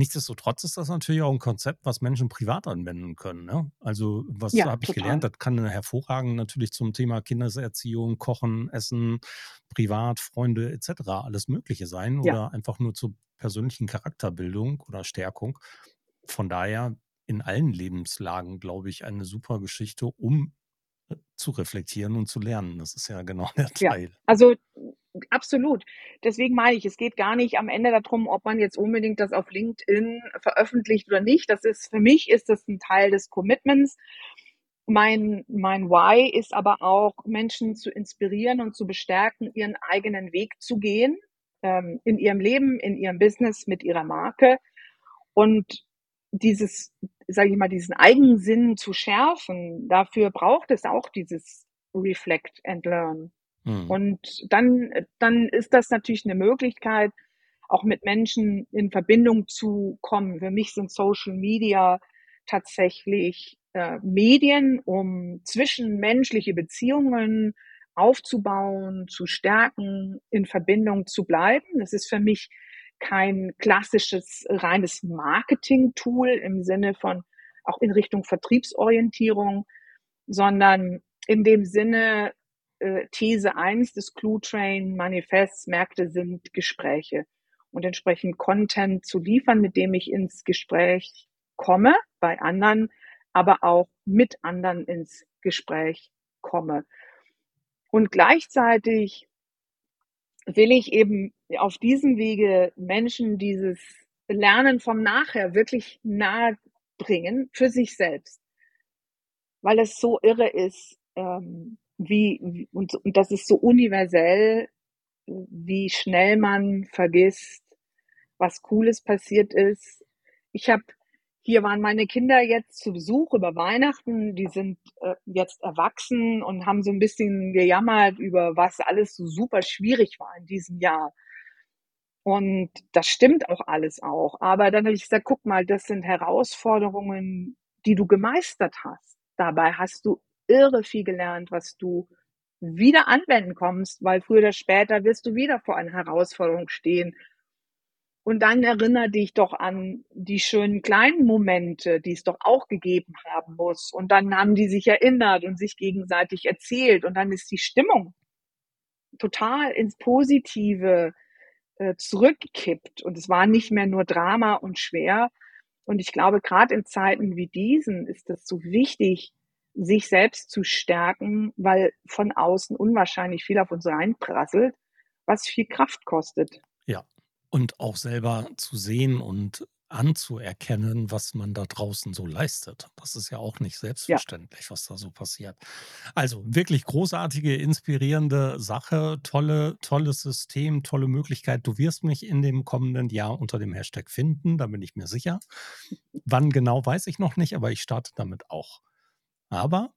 A: Nichtsdestotrotz ist das natürlich auch ein Konzept, was Menschen privat anwenden können. Ne? Also, was
C: Ja,
A: habe ich gelernt? Das kann hervorragend natürlich zum Thema Kindeserziehung, Kochen, Essen, privat, Freunde etc. alles Mögliche sein
C: Ja.
A: oder einfach nur zur persönlichen Charakterbildung oder Stärkung. Von daher in allen Lebenslagen, glaube ich, eine super Geschichte, um äh, zu reflektieren und zu lernen. Das ist ja genau der
C: Ja,
A: Teil.
C: also Absolut. Deswegen meine ich, es geht gar nicht am Ende darum, ob man jetzt unbedingt das auf LinkedIn veröffentlicht oder nicht. Das ist, für mich ist das ein Teil des Commitments. Mein, mein Why ist aber auch, Menschen zu inspirieren und zu bestärken, ihren eigenen Weg zu gehen, ähm, in ihrem Leben, in ihrem Business, mit ihrer Marke. Und dieses, sage ich mal, diesen Eigensinn zu schärfen, dafür braucht es auch dieses Reflect and Learn. Mhm. Und dann, dann ist das natürlich eine Möglichkeit, auch mit Menschen in Verbindung zu kommen. Für mich sind Social Media tatsächlich äh, Medien, um zwischenmenschliche Beziehungen aufzubauen, zu stärken, in Verbindung zu bleiben. Das ist für mich kein klassisches reines Marketing-Tool im Sinne von auch in Richtung Vertriebsorientierung, sondern in dem Sinne äh, These 1 des Clue Train Manifests, Märkte sind Gespräche und entsprechend Content zu liefern, mit dem ich ins Gespräch komme bei anderen, aber auch mit anderen ins Gespräch komme. Und gleichzeitig will ich eben auf diesem Wege Menschen dieses Lernen vom Nachher wirklich nahe bringen für sich selbst. Weil es so irre ist, ähm, wie, und, und das ist so universell, wie schnell man vergisst, was Cooles passiert ist. Ich habe hier waren meine Kinder jetzt zu Besuch über Weihnachten. Die sind äh, jetzt erwachsen und haben so ein bisschen gejammert über was alles so super schwierig war in diesem Jahr. Und das stimmt auch alles auch. Aber dann habe ich gesagt, guck mal, das sind Herausforderungen, die du gemeistert hast. Dabei hast du irre viel gelernt, was du wieder anwenden kommst, weil früher oder später wirst du wieder vor einer Herausforderung stehen. Und dann erinnere dich doch an die schönen kleinen Momente, die es doch auch gegeben haben muss. Und dann haben die sich erinnert und sich gegenseitig erzählt. Und dann ist die Stimmung total ins Positive äh, zurückkippt. Und es war nicht mehr nur Drama und schwer. Und ich glaube, gerade in Zeiten wie diesen ist es so wichtig, sich selbst zu stärken, weil von außen unwahrscheinlich viel auf uns reinprasselt, was viel Kraft kostet.
A: Ja, und auch selber zu sehen und anzuerkennen, was man da draußen so leistet. Das ist ja auch nicht selbstverständlich, ja. was da so passiert. Also wirklich großartige, inspirierende Sache, tolle, tolles System, tolle Möglichkeit. Du wirst mich in dem kommenden Jahr unter dem Hashtag finden, da bin ich mir sicher. Wann genau weiß ich noch nicht, aber ich starte damit auch. Aber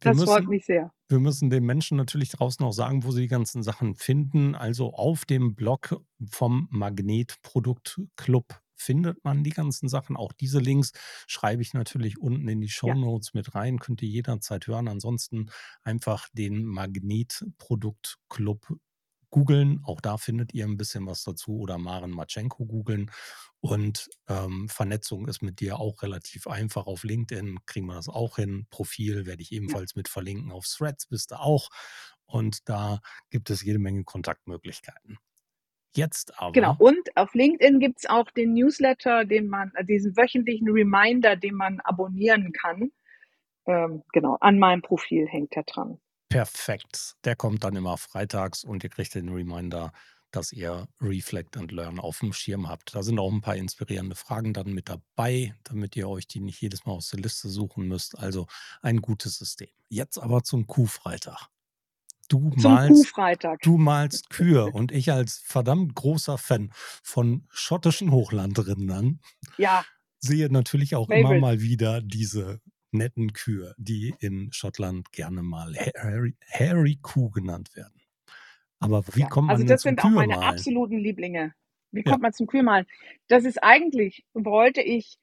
C: wir das freut mich sehr.
A: Wir müssen den Menschen natürlich draußen auch sagen, wo sie die ganzen Sachen finden. Also auf dem Blog vom Magnetproduktclub findet man die ganzen Sachen. Auch diese Links schreibe ich natürlich unten in die Show Notes ja. mit rein. Könnt ihr jederzeit hören. Ansonsten einfach den Magnetproduktclub googeln. Auch da findet ihr ein bisschen was dazu oder Maren Matschenko googeln. Und ähm, Vernetzung ist mit dir auch relativ einfach. Auf LinkedIn kriegen wir das auch hin. Profil werde ich ebenfalls mit verlinken. Auf Threads bist du auch. Und da gibt es jede Menge Kontaktmöglichkeiten. Jetzt aber.
C: Genau, und auf LinkedIn gibt es auch den Newsletter, den man, äh, diesen wöchentlichen Reminder, den man abonnieren kann. Ähm, genau, an meinem Profil hängt er dran.
A: Perfekt. Der kommt dann immer freitags und ihr kriegt den Reminder, dass ihr Reflect and Learn auf dem Schirm habt. Da sind auch ein paar inspirierende Fragen dann mit dabei, damit ihr euch die nicht jedes Mal aus der Liste suchen müsst. Also ein gutes System. Jetzt aber zum Kuhfreitag. Du
C: zum malst,
A: du malst Kühe und ich als verdammt großer Fan von schottischen Hochlandrindern
C: ja.
A: sehe natürlich auch Favorite. immer mal wieder diese netten Kühe, die in Schottland gerne mal Harry, Harry Kuh genannt werden. Aber wie ja, kommt man
C: Also
A: das
C: sind auch meine absoluten Lieblinge. Wie kommt ja. man zum Kühlmalen? Das ist eigentlich, wollte ich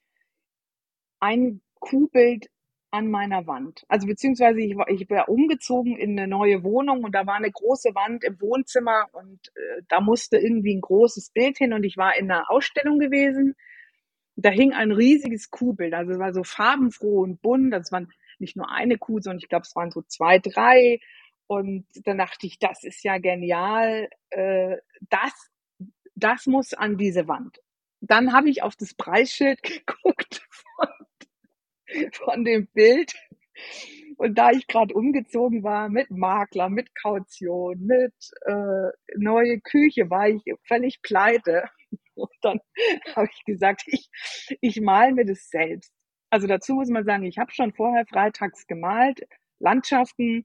C: ein Kuhbild an meiner Wand. Also beziehungsweise ich war, ich war umgezogen in eine neue Wohnung und da war eine große Wand im Wohnzimmer und äh, da musste irgendwie ein großes Bild hin und ich war in einer Ausstellung gewesen da hing ein riesiges Kuhbild, also es war so farbenfroh und bunt. Das waren nicht nur eine Kuh, sondern ich glaube, es waren so zwei, drei. Und dann dachte ich, das ist ja genial. Äh, das, das muss an diese Wand. Dann habe ich auf das Preisschild geguckt von, von dem Bild. Und da ich gerade umgezogen war mit Makler, mit Kaution, mit äh, neue Küche, war ich völlig pleite. Und dann habe ich gesagt, ich, ich male mir das selbst. Also dazu muss man sagen, ich habe schon vorher freitags gemalt, Landschaften,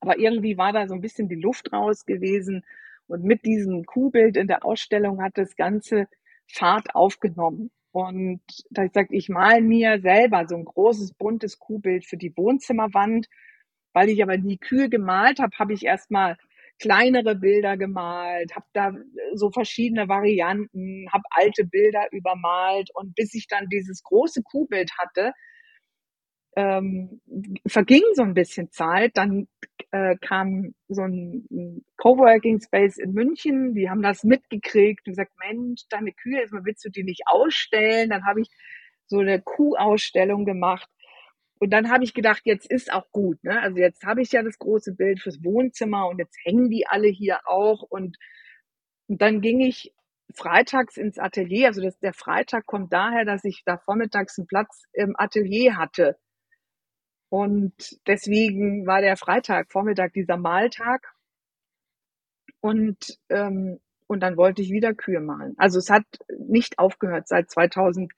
C: aber irgendwie war da so ein bisschen die Luft raus gewesen. Und mit diesem Kuhbild in der Ausstellung hat das Ganze Fahrt aufgenommen. Und da ich gesagt, ich male mir selber so ein großes buntes Kuhbild für die Wohnzimmerwand. Weil ich aber nie Kühe gemalt habe, habe ich erstmal kleinere Bilder gemalt, habe da so verschiedene Varianten, habe alte Bilder übermalt und bis ich dann dieses große Kuhbild hatte, ähm, verging so ein bisschen Zeit. Dann äh, kam so ein, ein Coworking Space in München, die haben das mitgekriegt und gesagt, Mensch, deine Kühe, willst du die nicht ausstellen? Dann habe ich so eine Kuhausstellung gemacht und dann habe ich gedacht, jetzt ist auch gut. Ne? Also jetzt habe ich ja das große Bild fürs Wohnzimmer und jetzt hängen die alle hier auch. Und, und dann ging ich freitags ins Atelier. Also das, der Freitag kommt daher, dass ich da vormittags einen Platz im Atelier hatte. Und deswegen war der Freitag, Vormittag dieser Maltag. Und ähm, und dann wollte ich wieder Kühe malen. Also es hat nicht aufgehört seit 2011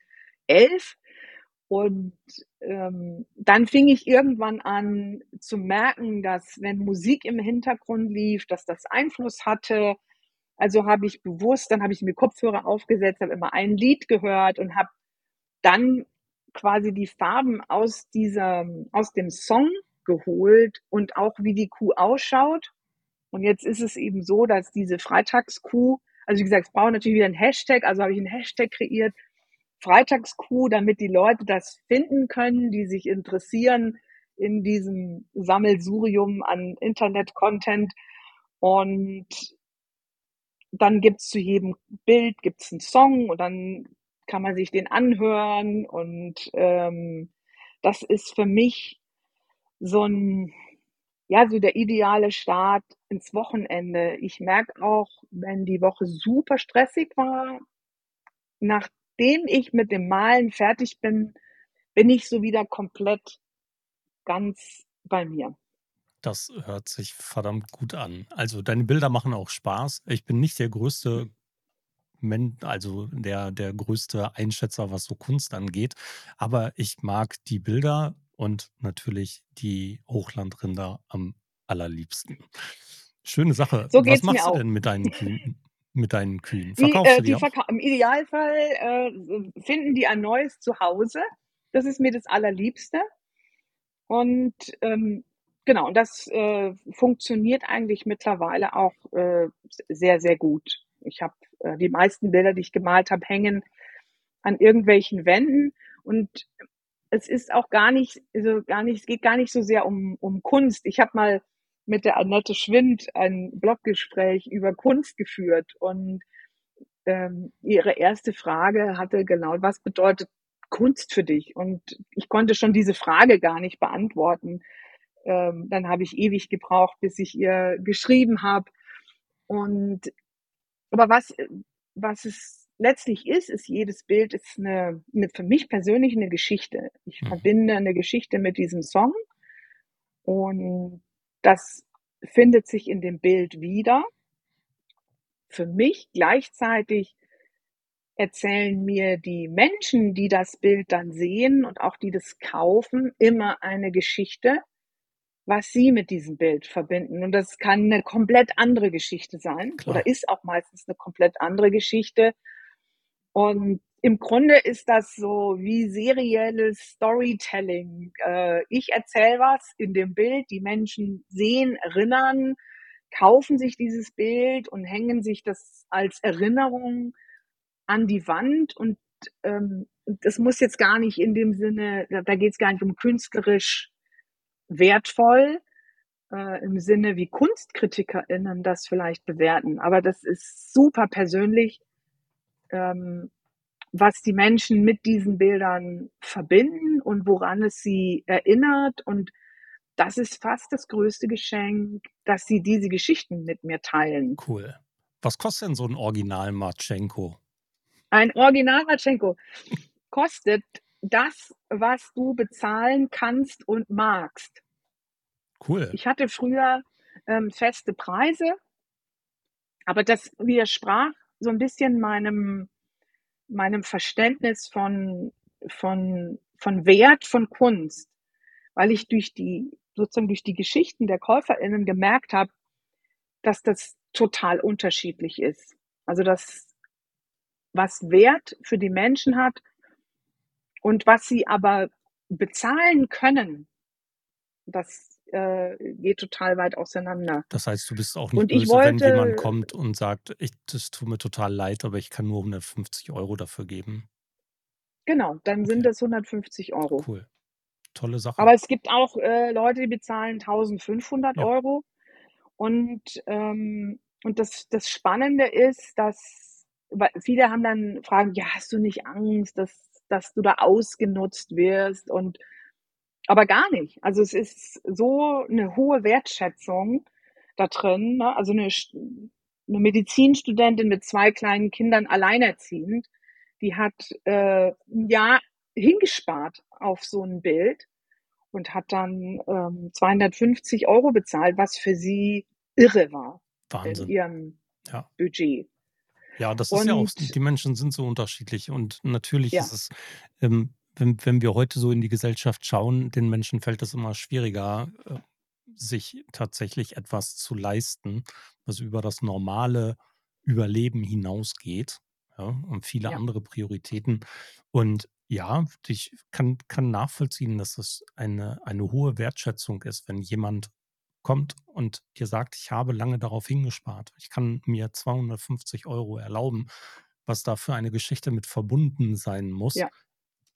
C: und ähm, dann fing ich irgendwann an zu merken, dass wenn Musik im Hintergrund lief, dass das Einfluss hatte. Also habe ich bewusst, dann habe ich mir Kopfhörer aufgesetzt, habe immer ein Lied gehört und habe dann quasi die Farben aus dieser, aus dem Song geholt und auch wie die Kuh ausschaut. Und jetzt ist es eben so, dass diese Freitagskuh, also wie gesagt, es braucht natürlich wieder ein Hashtag, also habe ich einen Hashtag kreiert, Freitagskuh, damit die Leute das finden können, die sich interessieren in diesem Sammelsurium an Internet-Content. Und dann gibt's zu jedem Bild gibt's einen Song und dann kann man sich den anhören. Und ähm, das ist für mich so ein, ja, so der ideale Start ins Wochenende. Ich merke auch, wenn die Woche super stressig war, nach nachdem ich mit dem Malen fertig bin, bin ich so wieder komplett ganz bei mir.
A: Das hört sich verdammt gut an. Also deine Bilder machen auch Spaß. Ich bin nicht der größte also der, der größte Einschätzer, was so Kunst angeht. Aber ich mag die Bilder und natürlich die Hochlandrinder am allerliebsten. Schöne Sache.
C: So
A: was
C: machst
A: du
C: auch.
A: denn mit deinen? Mit deinen Kühen?
C: Die,
A: Verkaufst
C: äh,
A: du die,
C: die verka Im Idealfall äh, finden die ein neues Zuhause. Das ist mir das Allerliebste. Und ähm, genau, und das äh, funktioniert eigentlich mittlerweile auch äh, sehr, sehr gut. Ich habe äh, die meisten Bilder, die ich gemalt habe, hängen an irgendwelchen Wänden und es ist auch gar nicht, also gar nicht, es geht gar nicht so sehr um, um Kunst. Ich habe mal mit der Annette Schwind ein Bloggespräch über Kunst geführt und ähm, ihre erste Frage hatte genau, was bedeutet Kunst für dich? Und ich konnte schon diese Frage gar nicht beantworten. Ähm, dann habe ich ewig gebraucht, bis ich ihr geschrieben habe. Und aber was, was es letztlich ist, ist jedes Bild ist eine, eine für mich persönlich eine Geschichte. Ich
A: Mhm.
C: verbinde eine Geschichte mit diesem Song und das findet sich in dem Bild wieder. Für mich gleichzeitig erzählen mir die Menschen, die das Bild dann sehen und auch die das kaufen, immer eine Geschichte, was sie mit diesem Bild verbinden. Und das kann eine komplett andere Geschichte sein
A: Klar.
C: oder ist auch meistens eine komplett andere Geschichte. Und im Grunde ist das so wie serielles Storytelling. Äh, ich erzähle was in dem Bild, die Menschen sehen, erinnern, kaufen sich dieses Bild und hängen sich das als Erinnerung an die Wand und ähm, das muss jetzt gar nicht in dem Sinne, da, geht es gar nicht um künstlerisch wertvoll, äh, im Sinne wie KunstkritikerInnen das vielleicht bewerten, aber das ist super persönlich, ähm, was die Menschen mit diesen Bildern verbinden und woran es sie erinnert und das ist fast das größte Geschenk, dass sie diese Geschichten mit mir teilen.
A: Cool. Was kostet denn so ein Original Marchenko?
C: Ein Original Matschenko kostet das, was du bezahlen kannst und magst.
A: Cool.
C: Ich hatte früher ähm, feste Preise, aber das widersprach so ein bisschen meinem, meinem Verständnis von, von, von Wert von Kunst, weil ich durch die, sozusagen durch die Geschichten der KäuferInnen gemerkt habe, dass das total unterschiedlich ist. Also, dass was Wert für die Menschen hat und was sie aber bezahlen können, das äh, geht total weit auseinander.
A: Das heißt, du bist auch nicht
C: Und ich
A: böse, wenn jemand
C: wollte,
A: kommt und sagt, ich, das tut mir total leid, aber ich kann nur 150 Euro dafür geben.
C: genau, dann sind
A: Okay,
C: das 150 Euro.
A: cool. Tolle Sache.
C: Aber es gibt auch äh, Leute, die bezahlen 1500
A: Ja,
C: Euro. Und, ähm, und das, das Spannende ist, dass weil viele haben dann Fragen, ja, hast du nicht Angst, dass, dass du da ausgenutzt wirst? Und aber gar nicht. Also es ist so eine hohe Wertschätzung da drin. Ne? Also eine, eine Medizinstudentin mit zwei kleinen Kindern alleinerziehend, die hat äh, ein Jahr hingespart auf so ein Bild und hat dann ähm, 250 Euro bezahlt, was für sie irre war in
A: Wahnsinn.
C: ihrem
A: Ja.
C: Budget.
A: Ja, das ist ja auch,
C: Und
A: die Menschen sind so unterschiedlich und natürlich ist
C: ja,
A: es, ähm, wenn, wenn wir heute so in die Gesellschaft schauen, den Menschen fällt es immer schwieriger, äh, sich tatsächlich etwas zu leisten, was über das normale Überleben hinausgeht, ja, und viele
C: ja,
A: andere Prioritäten. Und ja, ich kann, kann nachvollziehen, dass es eine, eine hohe Wertschätzung ist, wenn jemand kommt und dir sagt, ich habe lange darauf hingespart. Ich kann mir 250 Euro erlauben, was da für eine Geschichte mit verbunden sein muss,
C: ja,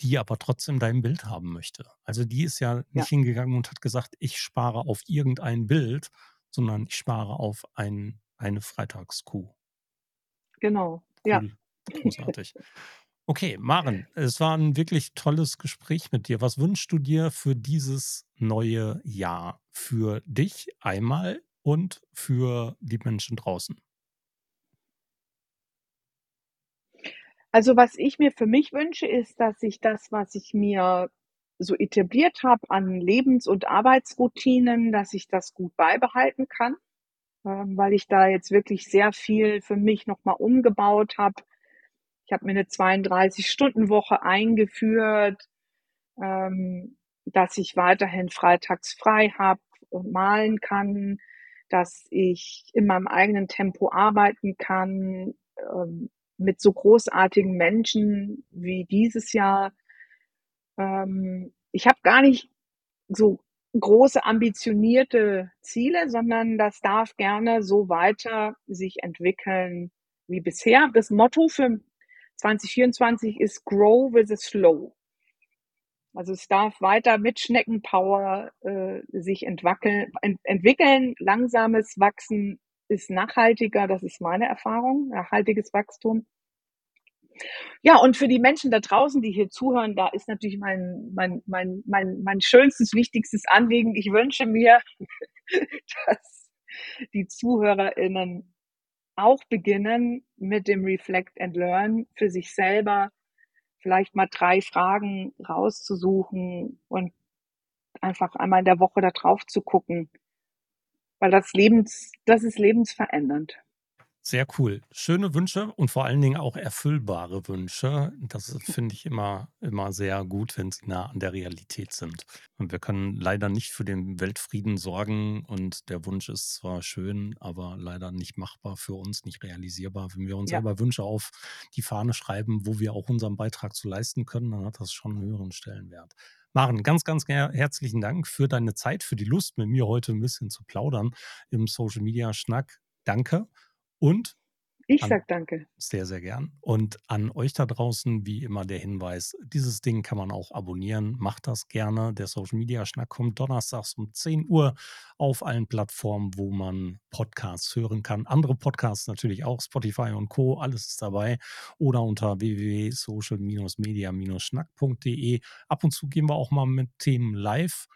A: die aber trotzdem dein Bild haben möchte. Also die ist ja nicht
C: ja,
A: hingegangen und hat gesagt, ich spare auf irgendein Bild, sondern ich spare auf ein, eine Freitagskuh.
C: genau. Ja.
A: Cool, großartig. Okay, Maren, es war ein wirklich tolles Gespräch mit dir. Was wünschst du dir für dieses neue Jahr? Für dich einmal und für die Menschen draußen?
C: Also, was ich mir für mich wünsche, ist, dass ich das, was ich mir so etabliert habe an Lebens und Arbeitsroutinen, dass ich das gut beibehalten kann, ähm, weil ich da jetzt wirklich sehr viel für mich noch mal umgebaut habe. Ich habe mir 'ne 32-Stunden-Woche eingeführt, ähm, dass ich weiterhin freitags frei habe und malen kann, dass ich in meinem eigenen Tempo arbeiten kann, ähm, mit so großartigen Menschen wie dieses Jahr. Ähm, ich habe gar nicht so große ambitionierte Ziele, sondern das darf gerne so weiter sich entwickeln wie bisher. Das Motto für 2024 ist Grow with the Slow. Also es darf weiter mit Schneckenpower äh, sich entwackeln, ent entwickeln. Langsames Wachsen ist nachhaltiger, das ist meine Erfahrung, nachhaltiges Wachstum. Ja, und für die Menschen da draußen, die hier zuhören, da ist natürlich mein, mein, mein, mein, mein schönstes, wichtigstes Anliegen. Ich wünsche mir, dass die ZuhörerInnen auch beginnen mit dem Reflect and Learn für sich selber, vielleicht mal drei Fragen rauszusuchen und einfach einmal in der Woche da drauf zu gucken, weil das Lebens, das ist lebensverändernd.
A: Sehr cool. Schöne Wünsche und vor allen Dingen auch erfüllbare Wünsche. Das finde ich immer, immer sehr gut, wenn sie nah an der Realität sind. Und wir können leider nicht für den Weltfrieden sorgen und der Wunsch ist zwar schön, aber leider nicht machbar für uns, nicht realisierbar. Wenn wir uns
C: Ja,
A: selber Wünsche auf die Fahne schreiben, wo wir auch unseren Beitrag zu leisten können, dann hat das schon einen höheren Stellenwert. Maren, ganz, ganz her herzlichen Dank für deine Zeit, für die Lust, mit mir heute ein bisschen zu plaudern im Social Media Schnack. Danke. Und
C: ich
A: an
C: sag danke.
A: sehr, sehr gern. Und an euch da draußen, wie immer der Hinweis, dieses Ding kann man auch abonnieren. Macht das gerne. Der Social Media Schnack kommt donnerstags um 10 Uhr auf allen Plattformen, wo man Podcasts hören kann. Andere Podcasts natürlich auch, Spotify und Co. Alles ist dabei. Oder unter www.social-media-schnack.de. Ab und zu gehen wir auch mal mit Themen live,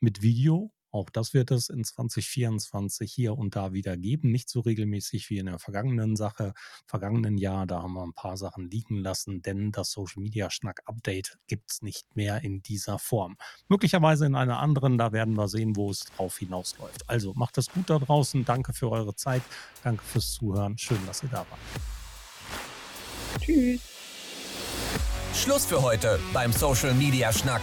A: mit Video. Auch das wird es in 2024 hier und da wieder geben. Nicht so regelmäßig wie in der vergangenen Sache, vergangenen Jahr. Da haben wir ein paar Sachen liegen lassen, denn das Social Media Schnack Update gibt es nicht mehr in dieser Form. Möglicherweise in einer anderen, da werden wir sehen, wo es drauf hinausläuft. Also macht es gut da draußen. Danke für eure Zeit. Danke fürs Zuhören. Schön, dass ihr da wart.
C: Tschüss.
B: Schluss für heute beim Social Media Schnack.